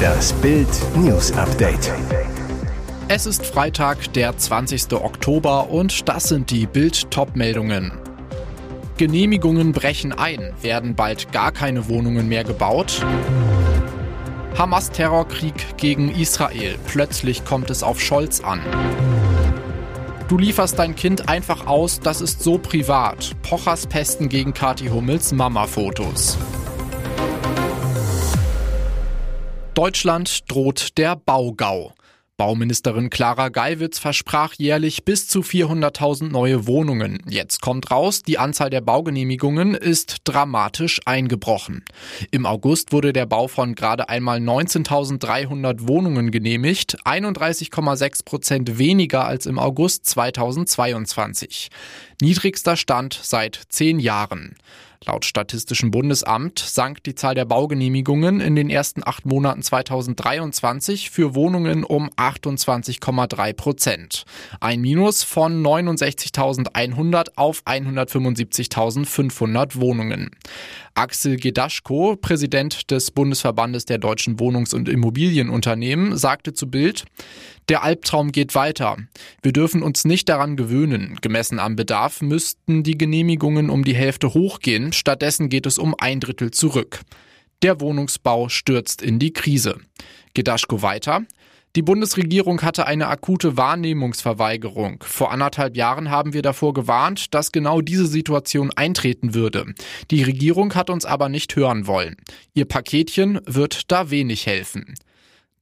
Das Bild News Update. Es ist Freitag, der 20. Oktober und das sind die Bild Topmeldungen. Genehmigungen brechen ein, werden bald gar keine Wohnungen mehr gebaut. Hamas Terrorkrieg gegen Israel. Plötzlich kommt es auf Scholz an. Du lieferst dein Kind einfach aus, das ist so privat. Pochers Pesten gegen Kati Hummels Mama-Fotos. Deutschland droht der Baugau. Bauministerin Clara Geiwitz versprach jährlich bis zu 400.000 neue Wohnungen. Jetzt kommt raus, die Anzahl der Baugenehmigungen ist dramatisch eingebrochen. Im August wurde der Bau von gerade einmal 19.300 Wohnungen genehmigt, 31,6 Prozent weniger als im August 2022. Niedrigster Stand seit zehn Jahren. Laut Statistischem Bundesamt sank die Zahl der Baugenehmigungen in den ersten acht Monaten 2023 für Wohnungen um 28,3 Prozent. Ein Minus von 69.100 auf 175.500 Wohnungen. Axel Gedaschko, Präsident des Bundesverbandes der deutschen Wohnungs- und Immobilienunternehmen, sagte zu Bild, der Albtraum geht weiter. Wir dürfen uns nicht daran gewöhnen. Gemessen am Bedarf müssten die Genehmigungen um die Hälfte hochgehen. Stattdessen geht es um ein Drittel zurück. Der Wohnungsbau stürzt in die Krise. Gedaschko weiter. Die Bundesregierung hatte eine akute Wahrnehmungsverweigerung. Vor anderthalb Jahren haben wir davor gewarnt, dass genau diese Situation eintreten würde. Die Regierung hat uns aber nicht hören wollen. Ihr Paketchen wird da wenig helfen.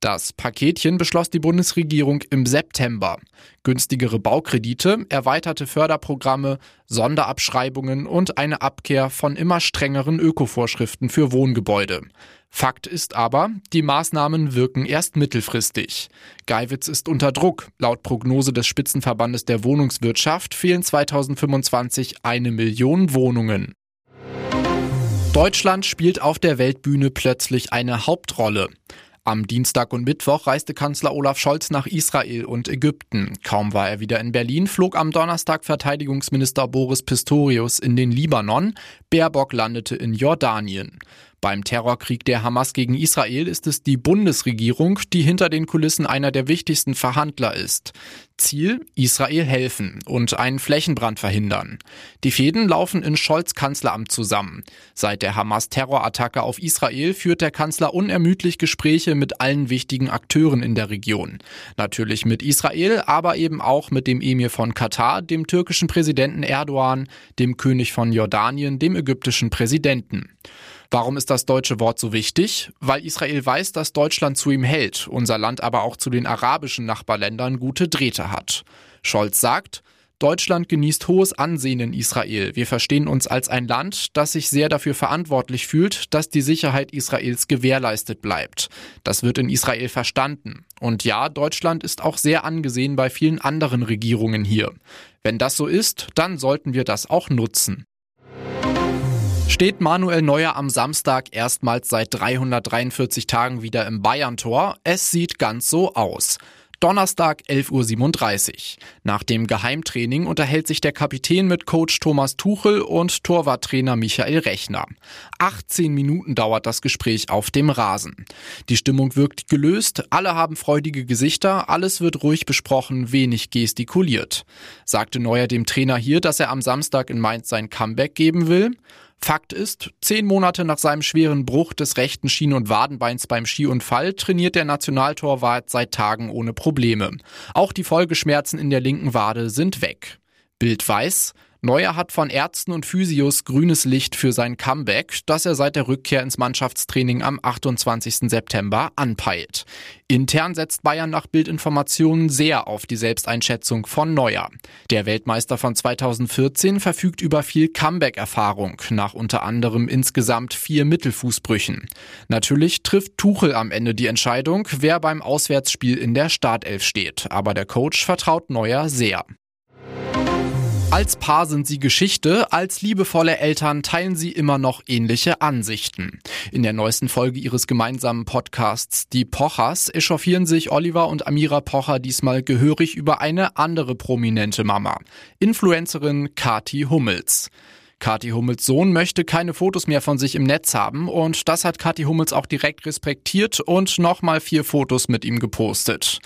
Das Paketchen beschloss die Bundesregierung im September. Günstigere Baukredite, erweiterte Förderprogramme, Sonderabschreibungen und eine Abkehr von immer strengeren Ökovorschriften für Wohngebäude. Fakt ist aber, die Maßnahmen wirken erst mittelfristig. Geiwitz ist unter Druck. Laut Prognose des Spitzenverbandes der Wohnungswirtschaft fehlen 2025 eine Million Wohnungen. Deutschland spielt auf der Weltbühne plötzlich eine Hauptrolle. Am Dienstag und Mittwoch reiste Kanzler Olaf Scholz nach Israel und Ägypten. Kaum war er wieder in Berlin, flog am Donnerstag Verteidigungsminister Boris Pistorius in den Libanon. Baerbock landete in Jordanien. Beim Terrorkrieg der Hamas gegen Israel ist es die Bundesregierung, die hinter den Kulissen einer der wichtigsten Verhandler ist. Ziel, Israel helfen und einen Flächenbrand verhindern. Die Fäden laufen in Scholz Kanzleramt zusammen. Seit der Hamas-Terrorattacke auf Israel führt der Kanzler unermüdlich Gespräche mit allen wichtigen Akteuren in der Region. Natürlich mit Israel, aber eben auch mit dem Emir von Katar, dem türkischen Präsidenten Erdogan, dem König von Jordanien, dem ägyptischen Präsidenten. Warum ist das deutsche Wort so wichtig? Weil Israel weiß, dass Deutschland zu ihm hält, unser Land aber auch zu den arabischen Nachbarländern gute Drähte hat. Scholz sagt, Deutschland genießt hohes Ansehen in Israel. Wir verstehen uns als ein Land, das sich sehr dafür verantwortlich fühlt, dass die Sicherheit Israels gewährleistet bleibt. Das wird in Israel verstanden. Und ja, Deutschland ist auch sehr angesehen bei vielen anderen Regierungen hier. Wenn das so ist, dann sollten wir das auch nutzen. Steht Manuel Neuer am Samstag erstmals seit 343 Tagen wieder im Bayern-Tor? Es sieht ganz so aus. Donnerstag 11.37 Uhr. Nach dem Geheimtraining unterhält sich der Kapitän mit Coach Thomas Tuchel und Torwarttrainer Michael Rechner. 18 Minuten dauert das Gespräch auf dem Rasen. Die Stimmung wirkt gelöst, alle haben freudige Gesichter, alles wird ruhig besprochen, wenig gestikuliert. Sagte Neuer dem Trainer hier, dass er am Samstag in Mainz sein Comeback geben will? Fakt ist, zehn Monate nach seinem schweren Bruch des rechten Schien- und Wadenbeins beim Skiunfall trainiert der Nationaltorwart seit Tagen ohne Probleme. Auch die Folgeschmerzen in der linken Wade sind weg. Bild weiß, Neuer hat von Ärzten und Physios grünes Licht für sein Comeback, das er seit der Rückkehr ins Mannschaftstraining am 28. September anpeilt. Intern setzt Bayern nach Bildinformationen sehr auf die Selbsteinschätzung von Neuer. Der Weltmeister von 2014 verfügt über viel Comeback-Erfahrung, nach unter anderem insgesamt vier Mittelfußbrüchen. Natürlich trifft Tuchel am Ende die Entscheidung, wer beim Auswärtsspiel in der Startelf steht, aber der Coach vertraut Neuer sehr. Als Paar sind sie Geschichte, als liebevolle Eltern teilen sie immer noch ähnliche Ansichten. In der neuesten Folge ihres gemeinsamen Podcasts Die Pochers echauffieren sich Oliver und Amira Pocher diesmal gehörig über eine andere prominente Mama, Influencerin Kati Hummels. Kathi Hummels Sohn möchte keine Fotos mehr von sich im Netz haben und das hat Kathi Hummels auch direkt respektiert und nochmal vier Fotos mit ihm gepostet.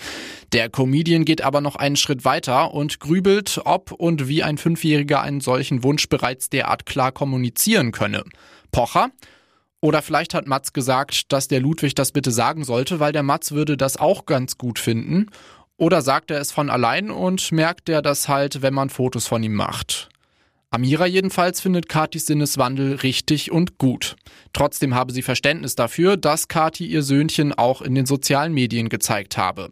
Der Comedian geht aber noch einen Schritt weiter und grübelt, ob und wie ein Fünfjähriger einen solchen Wunsch bereits derart klar kommunizieren könne. Pocher? Oder vielleicht hat Mats gesagt, dass der Ludwig das bitte sagen sollte, weil der Mats würde das auch ganz gut finden. Oder sagt er es von allein und merkt er das halt, wenn man Fotos von ihm macht. Amira jedenfalls findet Katis Sinneswandel richtig und gut. Trotzdem habe sie Verständnis dafür, dass Kati ihr Söhnchen auch in den sozialen Medien gezeigt habe.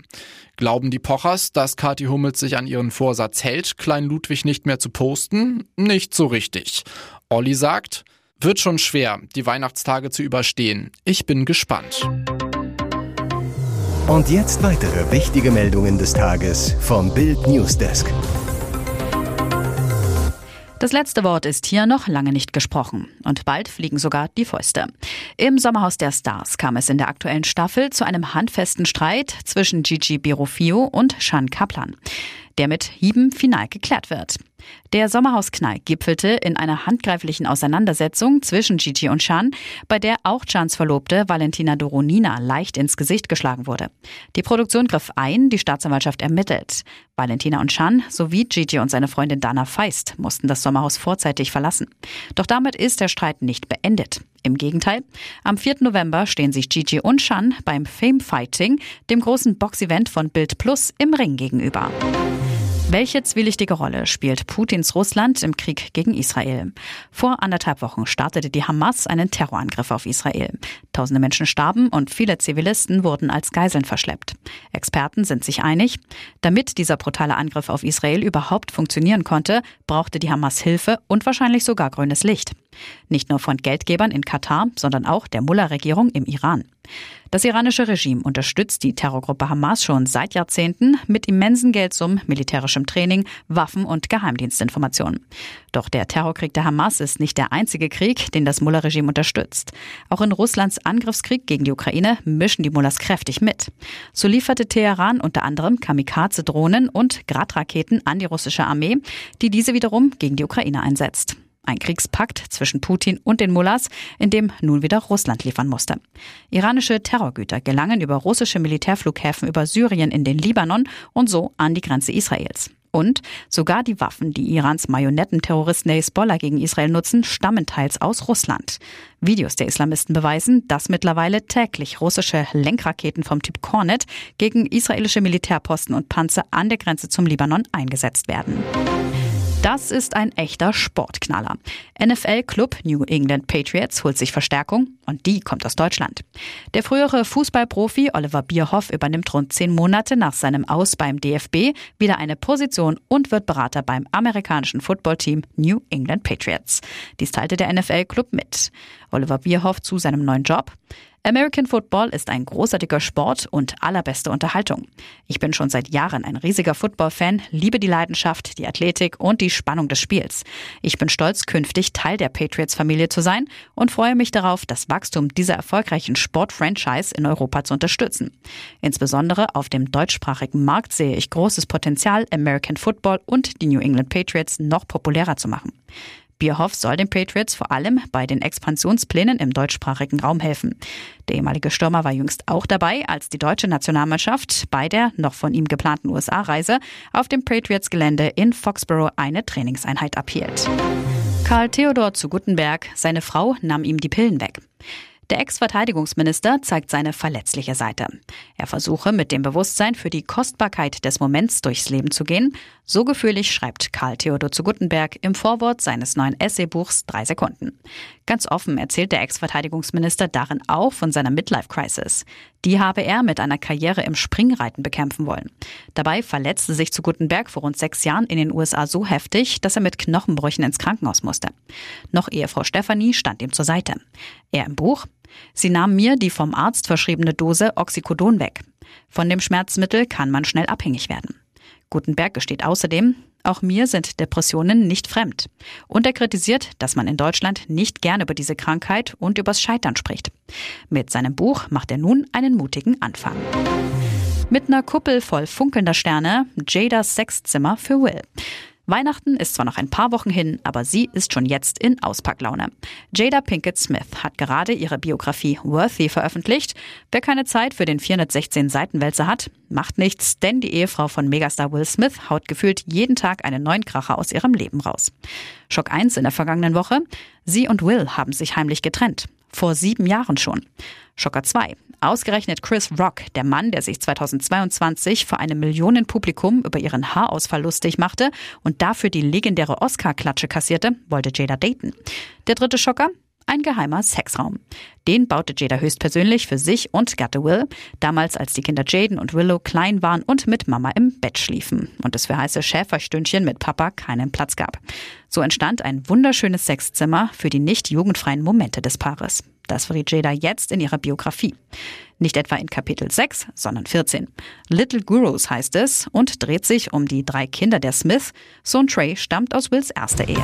Glauben die Pochers, dass Kati Hummels sich an ihren Vorsatz hält, Klein Ludwig nicht mehr zu posten? Nicht so richtig. Olli sagt, wird schon schwer, die Weihnachtstage zu überstehen. Ich bin gespannt. Und jetzt weitere wichtige Meldungen des Tages vom Bild Newsdesk. Das letzte Wort ist hier noch lange nicht gesprochen. Und bald fliegen sogar die Fäuste. Im Sommerhaus der Stars kam es in der aktuellen Staffel zu einem handfesten Streit zwischen Gigi Birofio und Shan Kaplan der mit Hieben final geklärt wird. Der Sommerhausknall gipfelte in einer handgreiflichen Auseinandersetzung zwischen Gigi und Chan, bei der auch Chans Verlobte Valentina Doronina leicht ins Gesicht geschlagen wurde. Die Produktion griff ein, die Staatsanwaltschaft ermittelt. Valentina und Chan sowie Gigi und seine Freundin Dana Feist mussten das Sommerhaus vorzeitig verlassen. Doch damit ist der Streit nicht beendet. Im Gegenteil, am 4. November stehen sich Gigi und Chan beim Fame Fighting, dem großen Boxevent von Bild Plus, im Ring gegenüber. Welche zwielichtige Rolle spielt Putins Russland im Krieg gegen Israel? Vor anderthalb Wochen startete die Hamas einen Terrorangriff auf Israel. Tausende Menschen starben und viele Zivilisten wurden als Geiseln verschleppt. Experten sind sich einig, damit dieser brutale Angriff auf Israel überhaupt funktionieren konnte, brauchte die Hamas Hilfe und wahrscheinlich sogar grünes Licht. Nicht nur von Geldgebern in Katar, sondern auch der Mullah-Regierung im Iran. Das iranische Regime unterstützt die Terrorgruppe Hamas schon seit Jahrzehnten mit immensen Geldsummen, militärischem Training, Waffen und Geheimdienstinformationen. Doch der Terrorkrieg der Hamas ist nicht der einzige Krieg, den das Mullah-Regime unterstützt. Auch in Russlands Angriffskrieg gegen die Ukraine mischen die Mullahs kräftig mit. So lieferte Teheran unter anderem Kamikaze-Drohnen und Gradraketen an die russische Armee, die diese wiederum gegen die Ukraine einsetzt. Ein Kriegspakt zwischen Putin und den Mullahs, in dem nun wieder Russland liefern musste. Iranische Terrorgüter gelangen über russische Militärflughäfen über Syrien in den Libanon und so an die Grenze Israels. Und sogar die Waffen, die Irans Marionettenterroristen Hezbollah gegen Israel nutzen, stammen teils aus Russland. Videos der Islamisten beweisen, dass mittlerweile täglich russische Lenkraketen vom Typ Kornet gegen israelische Militärposten und Panzer an der Grenze zum Libanon eingesetzt werden. Das ist ein echter Sportknaller. NFL-Club New England Patriots holt sich Verstärkung und die kommt aus Deutschland. Der frühere Fußballprofi Oliver Bierhoff übernimmt rund zehn Monate nach seinem Aus beim DFB wieder eine Position und wird Berater beim amerikanischen Footballteam New England Patriots. Dies teilte der NFL-Club mit. Oliver Bierhoff zu seinem neuen Job. American Football ist ein großartiger Sport und allerbeste Unterhaltung. Ich bin schon seit Jahren ein riesiger Football-Fan, liebe die Leidenschaft, die Athletik und die Spannung des Spiels. Ich bin stolz, künftig Teil der Patriots-Familie zu sein und freue mich darauf, das Wachstum dieser erfolgreichen Sport-Franchise in Europa zu unterstützen. Insbesondere auf dem deutschsprachigen Markt sehe ich großes Potenzial, American Football und die New England Patriots noch populärer zu machen. Bierhoff soll den Patriots vor allem bei den Expansionsplänen im deutschsprachigen Raum helfen. Der ehemalige Stürmer war jüngst auch dabei, als die deutsche Nationalmannschaft bei der noch von ihm geplanten USA-Reise auf dem Patriots-Gelände in Foxborough eine Trainingseinheit abhielt. Karl Theodor zu Guttenberg, seine Frau nahm ihm die Pillen weg. Der Ex-Verteidigungsminister zeigt seine verletzliche Seite. Er versuche mit dem Bewusstsein für die Kostbarkeit des Moments durchs Leben zu gehen. So gefühlig schreibt Karl Theodor zu Guttenberg im Vorwort seines neuen Essaybuchs Drei Sekunden. Ganz offen erzählt der Ex-Verteidigungsminister darin auch von seiner Midlife-Crisis. Die habe er mit einer Karriere im Springreiten bekämpfen wollen. Dabei verletzte sich zu Guttenberg vor rund sechs Jahren in den USA so heftig, dass er mit Knochenbrüchen ins Krankenhaus musste. Noch Ehefrau Stefanie stand ihm zur Seite. Er im Buch Sie nahm mir die vom Arzt verschriebene Dose Oxycodon weg. Von dem Schmerzmittel kann man schnell abhängig werden. Gutenberg gesteht außerdem, auch mir sind Depressionen nicht fremd. Und er kritisiert, dass man in Deutschland nicht gern über diese Krankheit und übers Scheitern spricht. Mit seinem Buch macht er nun einen mutigen Anfang. Mit einer Kuppel voll funkelnder Sterne, Jadas Sexzimmer für Will. Weihnachten ist zwar noch ein paar Wochen hin, aber sie ist schon jetzt in Auspacklaune. Jada Pinkett Smith hat gerade ihre Biografie Worthy veröffentlicht. Wer keine Zeit für den 416 Seitenwälzer hat, macht nichts, denn die Ehefrau von Megastar Will Smith haut gefühlt jeden Tag einen neuen Kracher aus ihrem Leben raus. Schock 1 in der vergangenen Woche. Sie und Will haben sich heimlich getrennt. Vor sieben Jahren schon. Schocker 2. Ausgerechnet Chris Rock, der Mann, der sich 2022 vor einem Millionenpublikum über ihren Haarausfall lustig machte und dafür die legendäre Oscar-Klatsche kassierte, wollte Jada daten. Der dritte Schocker? Ein geheimer Sexraum. Den baute Jada höchstpersönlich für sich und Gatte Will, damals als die Kinder Jaden und Willow klein waren und mit Mama im Bett schliefen und es für heiße Schäferstündchen mit Papa keinen Platz gab. So entstand ein wunderschönes Sexzimmer für die nicht jugendfreien Momente des Paares. Das verriet Jada jetzt in ihrer Biografie. Nicht etwa in Kapitel 6, sondern 14. Little Gurus heißt es und dreht sich um die drei Kinder der Smith. Sohn Trey stammt aus Wills erster Ehe.